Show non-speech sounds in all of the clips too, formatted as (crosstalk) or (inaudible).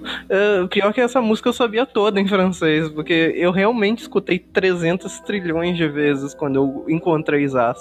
Uh, pior que essa música eu sabia toda em francês, porque eu realmente escutei 300 trilhões de vezes quando eu encontrei Zaz.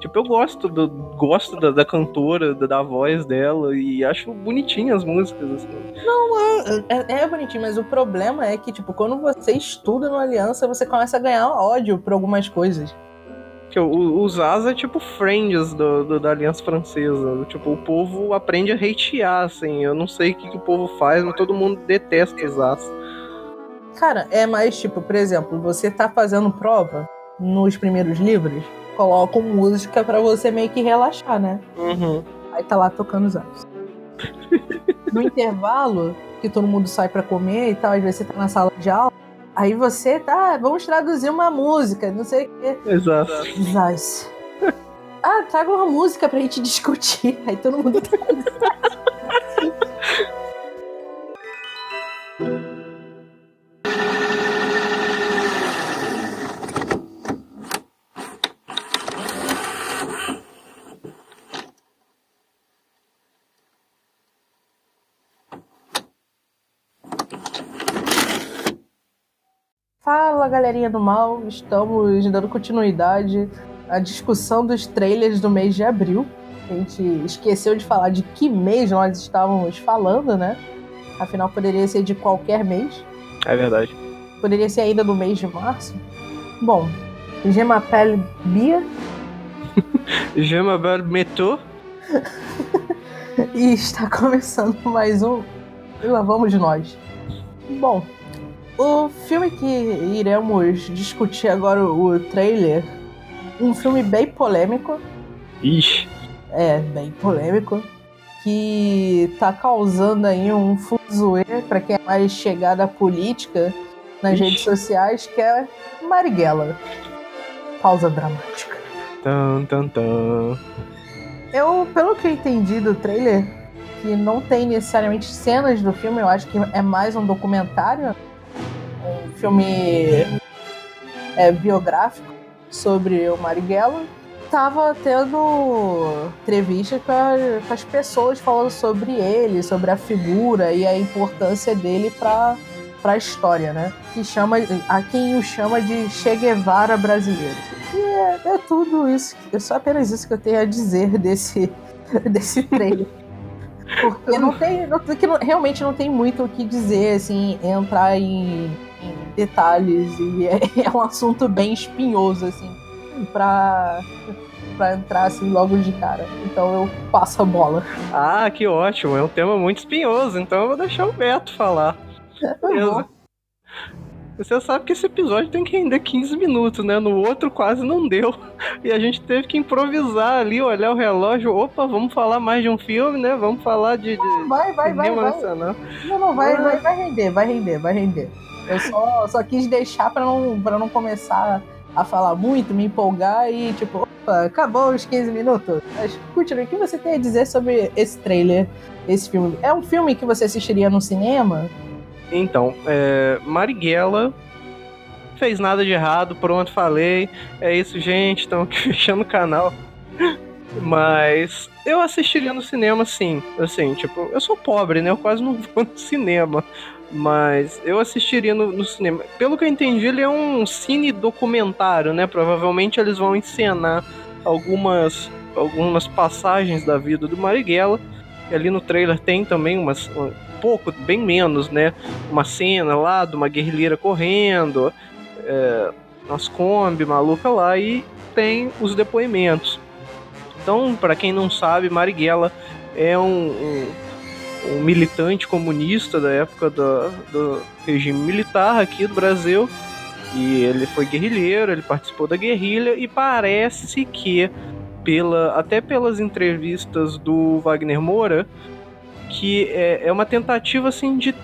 Tipo, eu gosto do gosto da, da cantora, da, da, voz dela e acho bonitinho as músicas. Assim. Não, é, é, é, bonitinho, mas o problema é que, tipo, quando você estuda no Aliança, você começa a ganhar ódio por algumas coisas. Que o, o Zaz é tipo Friends do, do, da Aliança Francesa. Tipo, o povo aprende a hatear, assim. Eu não sei o que, que o povo faz, mas todo mundo detesta o Zaz. Cara, é mais tipo, por exemplo, você tá fazendo prova nos primeiros livros colocam música para você meio que relaxar, né? Uhum. Aí tá lá tocando os (laughs) anos. no intervalo, que todo mundo sai para comer e tal, às vezes você tá na sala de aula, aí você tá, vamos traduzir uma música, não sei o quê. Exato. Exato. (laughs) ah, traga uma música pra gente discutir. Aí todo mundo tá. Galerinha do mal, estamos dando continuidade à discussão dos trailers do mês de abril. A gente esqueceu de falar de que mês nós estávamos falando, né? Afinal, poderia ser de qualquer mês. É verdade. Poderia ser ainda no mês de março. Bom, Gemapel Bia. (laughs) Gemapel Meto. (laughs) e está começando mais um. E lá vamos nós. Bom, o filme que iremos discutir agora, o trailer, um filme bem polêmico. Ixi. É, bem polêmico. Que tá causando aí um fuzuê para quem é mais chegada à política nas Ixi. redes sociais, que é Marighella. Pausa dramática. Tan, tan, tan. Eu, pelo que eu entendi do trailer, que não tem necessariamente cenas do filme, eu acho que é mais um documentário filme é, biográfico sobre o Marighella, tava tendo entrevista com, a, com, as pessoas falando sobre ele, sobre a figura e a importância dele para para a história, né? Que chama a quem o chama de Che Guevara brasileiro. E é, é tudo isso, é só apenas isso que eu tenho a dizer desse (laughs) desse trailer. Porque não tem, não, que realmente não tem muito o que dizer, assim, entrar em detalhes e é, (laughs) é um assunto bem espinhoso, assim, pra, pra entrar assim logo de cara. Então eu passo a bola. Ah, que ótimo. É um tema muito espinhoso, então eu vou deixar o Beto falar. Beleza. Você sabe que esse episódio tem que render 15 minutos, né? No outro quase não deu. (laughs) E a gente teve que improvisar ali, olhar o relógio. Opa, vamos falar mais de um filme, né? Vamos falar de. Não, vai, vai, vai, vai. Não, não, vai, vai, vai render, vai render, vai render. Eu só, só quis deixar pra não, pra não começar a falar muito, me empolgar e tipo, opa, acabou os 15 minutos. Mas continue, o que você tem a dizer sobre esse trailer, esse filme? É um filme que você assistiria no cinema? Então, é, Marighella fez nada de errado, pronto, falei. É isso, gente, aqui (laughs) fechando o canal. Mas eu assistiria no cinema, sim. Assim, tipo, eu sou pobre, né? Eu quase não (laughs) vou no cinema. Mas eu assistiria no, no, cinema. Pelo que eu entendi, ele é um cine documentário, né? Provavelmente eles vão encenar algumas, algumas passagens da vida do Marighella. E ali no trailer tem também umas. Um pouco, bem menos, né? Uma cena lá de uma guerrilheira correndo, é, nas Kombi maluca lá, e tem os depoimentos. Então, para quem não sabe, Marighella é um, um um militante comunista da época do, do regime militar aqui do Brasil. E ele foi guerrilheiro, ele participou da guerrilha e parece que pela até pelas entrevistas do Wagner Moura que é, é uma tentativa assim de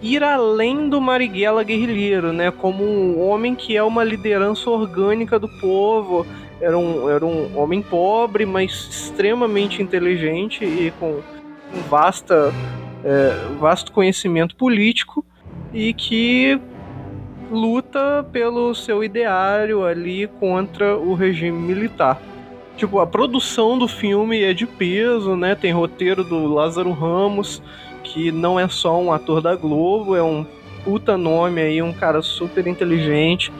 ir além do Marighella guerrilheiro, né? Como um homem que é uma liderança orgânica do povo. Era um, era um homem pobre, mas extremamente inteligente e com um vasta, é, vasto conhecimento político e que luta pelo seu ideário ali contra o regime militar. Tipo, a produção do filme é de peso, né? Tem roteiro do Lázaro Ramos, que não é só um ator da Globo, é um puta nome aí, um cara super inteligente.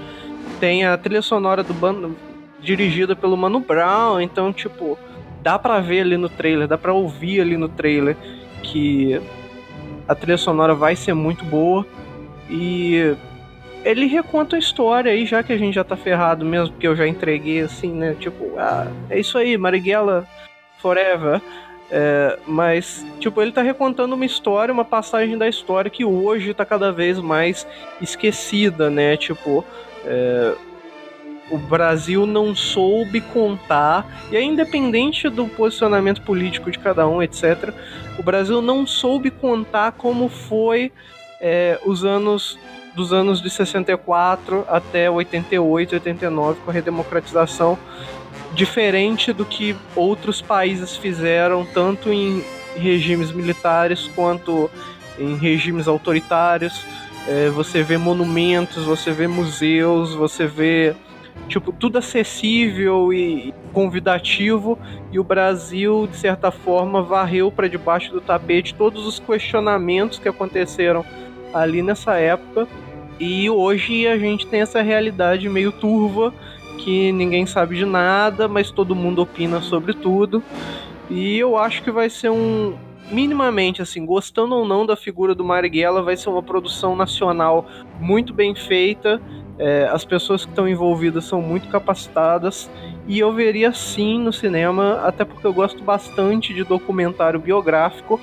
Tem a trilha sonora do bando dirigida pelo Mano Brown, então, tipo, dá pra ver ali no trailer, dá pra ouvir ali no trailer que a trilha sonora vai ser muito boa. E ele reconta a história aí, já que a gente já tá ferrado mesmo, porque eu já entreguei assim, né? Tipo, ah, é isso aí, Marighella Forever. É, mas, tipo, ele tá recontando uma história, uma passagem da história que hoje tá cada vez mais esquecida, né? Tipo, é, o Brasil não soube contar, e é independente do posicionamento político de cada um, etc., o Brasil não soube contar como foi é, os anos dos anos de 64 até 88, 89, com a redemocratização, diferente do que outros países fizeram, tanto em regimes militares quanto em regimes autoritários. É, você vê monumentos, você vê museus, você vê tipo tudo acessível e convidativo e o Brasil de certa forma varreu para debaixo do tapete todos os questionamentos que aconteceram ali nessa época e hoje a gente tem essa realidade meio turva que ninguém sabe de nada, mas todo mundo opina sobre tudo. E eu acho que vai ser um minimamente assim, gostando ou não da figura do Marighella, vai ser uma produção nacional muito bem feita. É, as pessoas que estão envolvidas são muito capacitadas e eu veria sim no cinema, até porque eu gosto bastante de documentário biográfico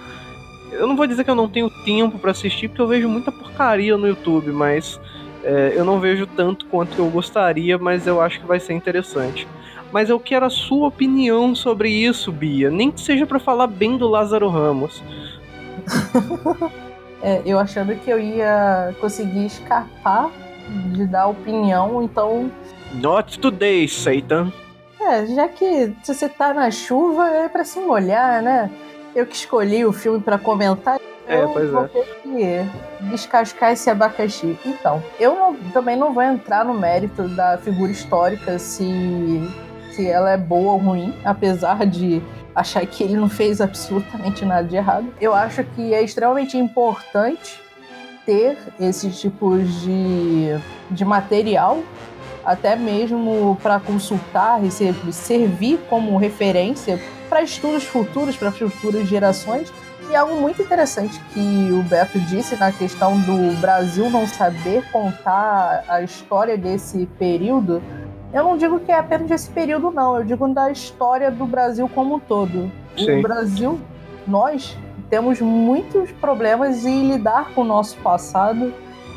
eu não vou dizer que eu não tenho tempo para assistir, porque eu vejo muita porcaria no YouTube, mas é, eu não vejo tanto quanto eu gostaria, mas eu acho que vai ser interessante. Mas eu quero a sua opinião sobre isso, Bia. Nem que seja para falar bem do Lázaro Ramos. (laughs) é, eu achando que eu ia conseguir escapar de dar opinião, então. Not today, Satan. É, já que se você tá na chuva é para se molhar, né? eu que escolhi o filme para comentar. É, eu pois vou é. ter que descascar esse abacaxi. Então, eu não, também não vou entrar no mérito da figura histórica se, se ela é boa ou ruim, apesar de achar que ele não fez absolutamente nada de errado. Eu acho que é extremamente importante ter esses tipos de, de material, até mesmo para consultar, servir como referência para estudos futuros, para futuras gerações. E algo muito interessante que o Beto disse na questão do Brasil não saber contar a história desse período. Eu não digo que é apenas esse período, não. Eu digo da história do Brasil como um todo. Sim. O Brasil, nós temos muitos problemas em lidar com o nosso passado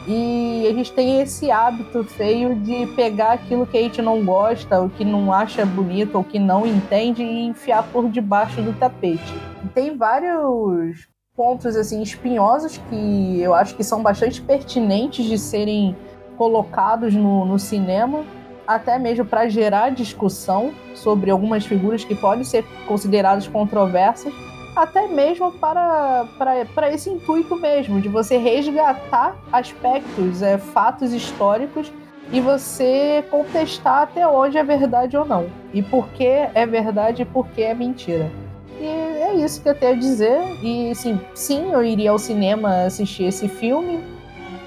e a gente tem esse hábito feio de pegar aquilo que a gente não gosta, o que não acha bonito, ou que não entende e enfiar por debaixo do tapete. Tem vários pontos assim espinhosos que eu acho que são bastante pertinentes de serem colocados no, no cinema, até mesmo para gerar discussão sobre algumas figuras que podem ser consideradas controversas até mesmo para, para, para esse intuito mesmo, de você resgatar aspectos, é, fatos históricos e você contestar até onde é verdade ou não. E por que é verdade e por que é mentira. E é isso que eu tenho a dizer. E sim, sim, eu iria ao cinema assistir esse filme.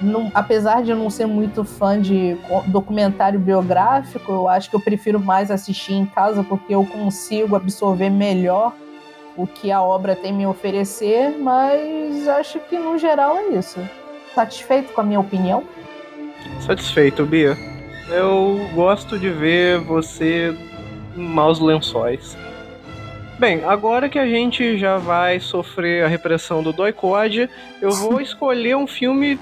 Não, apesar de eu não ser muito fã de documentário biográfico, eu acho que eu prefiro mais assistir em casa porque eu consigo absorver melhor o que a obra tem me oferecer, mas acho que no geral é isso. Satisfeito com a minha opinião? Satisfeito, Bia. Eu gosto de ver você em maus lençóis. Bem, agora que a gente já vai sofrer a repressão do doicode, eu vou (laughs) escolher um filme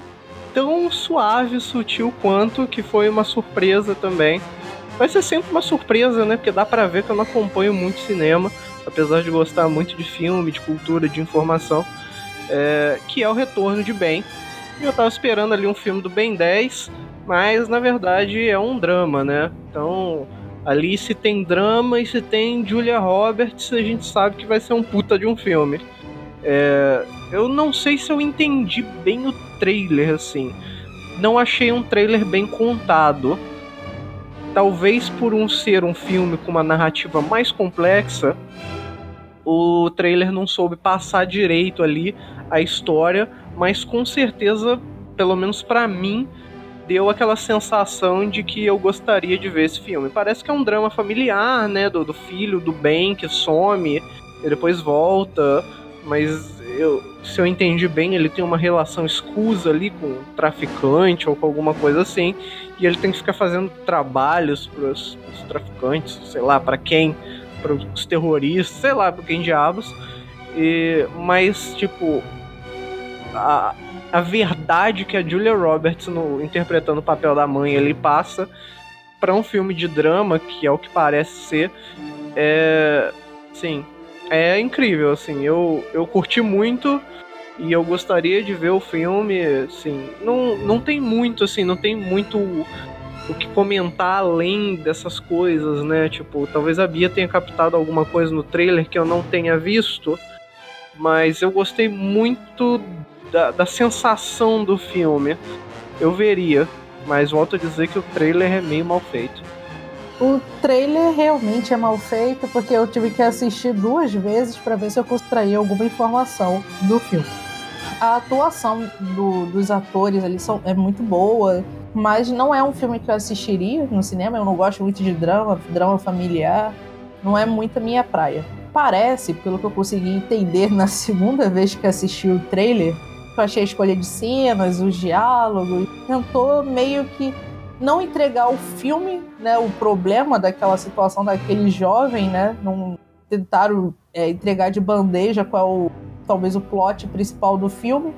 tão suave e sutil quanto, que foi uma surpresa também. Vai ser sempre uma surpresa, né? Porque dá pra ver que eu não acompanho muito cinema apesar de gostar muito de filme, de cultura, de informação, é, que é o Retorno de Ben. E eu tava esperando ali um filme do Ben 10, mas na verdade é um drama, né? Então, ali se tem drama e se tem Julia Roberts, a gente sabe que vai ser um puta de um filme. É, eu não sei se eu entendi bem o trailer, assim. Não achei um trailer bem contado. Talvez por um ser um filme com uma narrativa mais complexa, o trailer não soube passar direito ali a história, mas com certeza, pelo menos para mim, deu aquela sensação de que eu gostaria de ver esse filme. Parece que é um drama familiar, né, do, do filho do bem que some e depois volta, mas eu, se eu entendi bem, ele tem uma relação escusa ali com um traficante ou com alguma coisa assim, e ele tem que ficar fazendo trabalhos para os traficantes, sei lá, para quem, para os terroristas, sei lá, para quem diabos. E, mas, tipo, a, a verdade que a Julia Roberts, no, interpretando o papel da mãe, ele passa para um filme de drama, que é o que parece ser, é. Sim, é incrível, assim. Eu, eu curti muito e eu gostaria de ver o filme, assim. Não, não tem muito, assim, não tem muito o que comentar além dessas coisas, né? Tipo, talvez a Bia tenha captado alguma coisa no trailer que eu não tenha visto, mas eu gostei muito da, da sensação do filme. Eu veria, mas volto a dizer que o trailer é meio mal feito. O trailer realmente é mal feito porque eu tive que assistir duas vezes para ver se eu extrair alguma informação do filme. A atuação do, dos atores ali são, é muito boa, mas não é um filme que eu assistiria no cinema. Eu não gosto muito de drama, drama familiar, não é muito a minha praia. Parece, pelo que eu consegui entender na (laughs) segunda vez que assisti o trailer, eu achei a escolha de cenas, os diálogos, tentou meio que não entregar o filme, né, o problema daquela situação daquele jovem, né, não tentaram é, entregar de bandeja qual é o, talvez o plot principal do filme,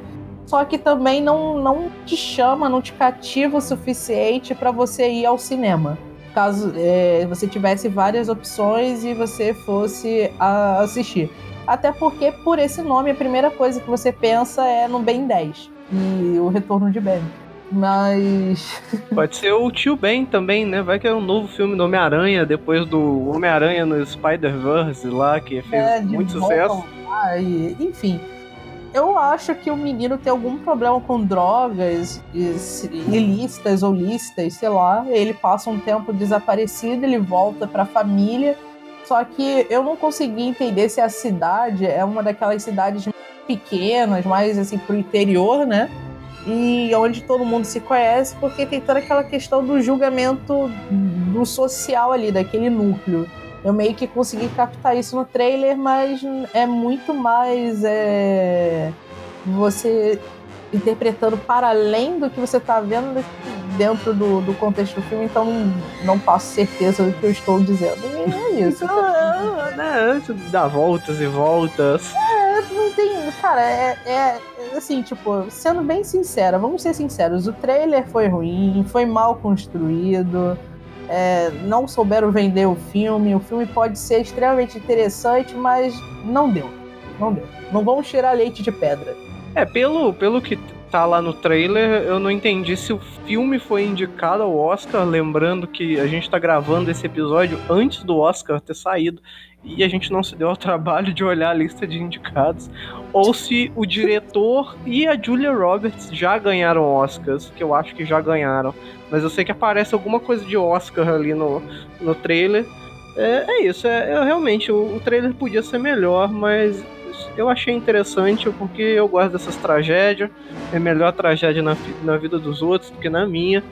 só que também não, não te chama, não te cativa o suficiente para você ir ao cinema. Caso é, você tivesse várias opções e você fosse a, assistir. Até porque, por esse nome, a primeira coisa que você pensa é no Ben 10 e o retorno de Ben. Mas. Pode ser o Tio Ben também, né? Vai que é um novo filme do Homem-Aranha, depois do Homem-Aranha no Spider-Verse lá, que fez é, muito sucesso. e, enfim. Eu acho que o menino tem algum problema com drogas ilícitas ou lícitas, sei lá. Ele passa um tempo desaparecido, ele volta pra família. Só que eu não consegui entender se a cidade é uma daquelas cidades pequenas, mais assim pro interior, né? E onde todo mundo se conhece, porque tem toda aquela questão do julgamento do social ali, daquele núcleo. Eu meio que consegui captar isso no trailer, mas é muito mais é, você interpretando para além do que você está vendo dentro do, do contexto do filme, então não, não passo certeza do que eu estou dizendo. E é (laughs) isso. não, não, dá voltas e voltas. É, não tem. Cara, é, é assim, tipo, sendo bem sincera, vamos ser sinceros, o trailer foi ruim, foi mal construído. É, não souberam vender o filme. O filme pode ser extremamente interessante, mas não deu. Não deu. Não vamos tirar leite de pedra. É, pelo, pelo que tá lá no trailer, eu não entendi se o filme foi indicado ao Oscar, lembrando que a gente tá gravando esse episódio antes do Oscar ter saído e a gente não se deu ao trabalho de olhar a lista de indicados, ou se o diretor e a Julia Roberts já ganharam Oscars, que eu acho que já ganharam, mas eu sei que aparece alguma coisa de Oscar ali no, no trailer. É, é isso, é, é realmente o, o trailer podia ser melhor, mas eu achei interessante porque eu gosto dessas tragédias. É melhor tragédia na, na vida dos outros do que na minha.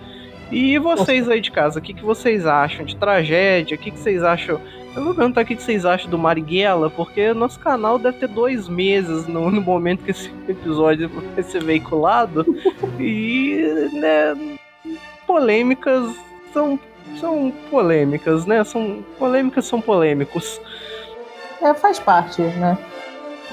E vocês aí de casa, o que, que vocês acham de tragédia? O que, que vocês acham? Eu vou perguntar o que vocês acham do Marighella, porque nosso canal deve ter dois meses no, no momento que esse episódio (laughs) vai ser veiculado. e, né, polêmicas são, são polêmicas, né? São polêmicas são polêmicos. É, faz parte, né?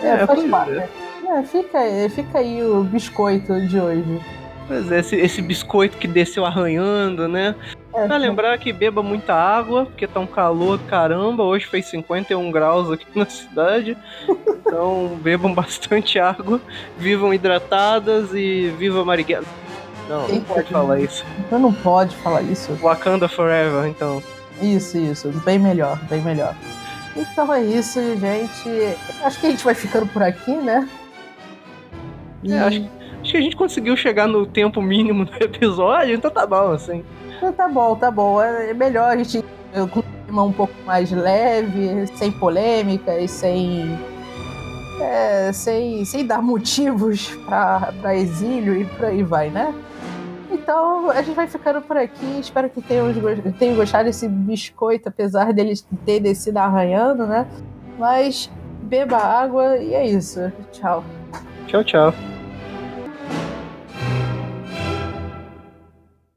É, é faz parte. É. É, fica, fica aí o biscoito de hoje. Pois é, esse, esse biscoito que desceu arranhando, né? É, pra lembrar que beba muita água, porque tá um calor caramba. Hoje fez 51 graus aqui na cidade. Então (laughs) bebam bastante água, vivam hidratadas e viva Marighella. Não, não pode falar isso. Então não pode falar isso. Wakanda Forever, então. Isso, isso. Bem melhor, bem melhor. Então é isso, gente. Acho que a gente vai ficando por aqui, né? E... É, acho, Acho que a gente conseguiu chegar no tempo mínimo do (laughs) episódio, então tá bom, assim. Então tá bom, tá bom. É melhor a gente com um clima um pouco mais leve, sem polêmicas, sem. É, sem, sem dar motivos para exílio e por aí vai, né? Então a gente vai ficando por aqui. Espero que tenham, tenham gostado desse biscoito, apesar dele ter descido arranhando, né? Mas beba água e é isso. Tchau. Tchau, tchau.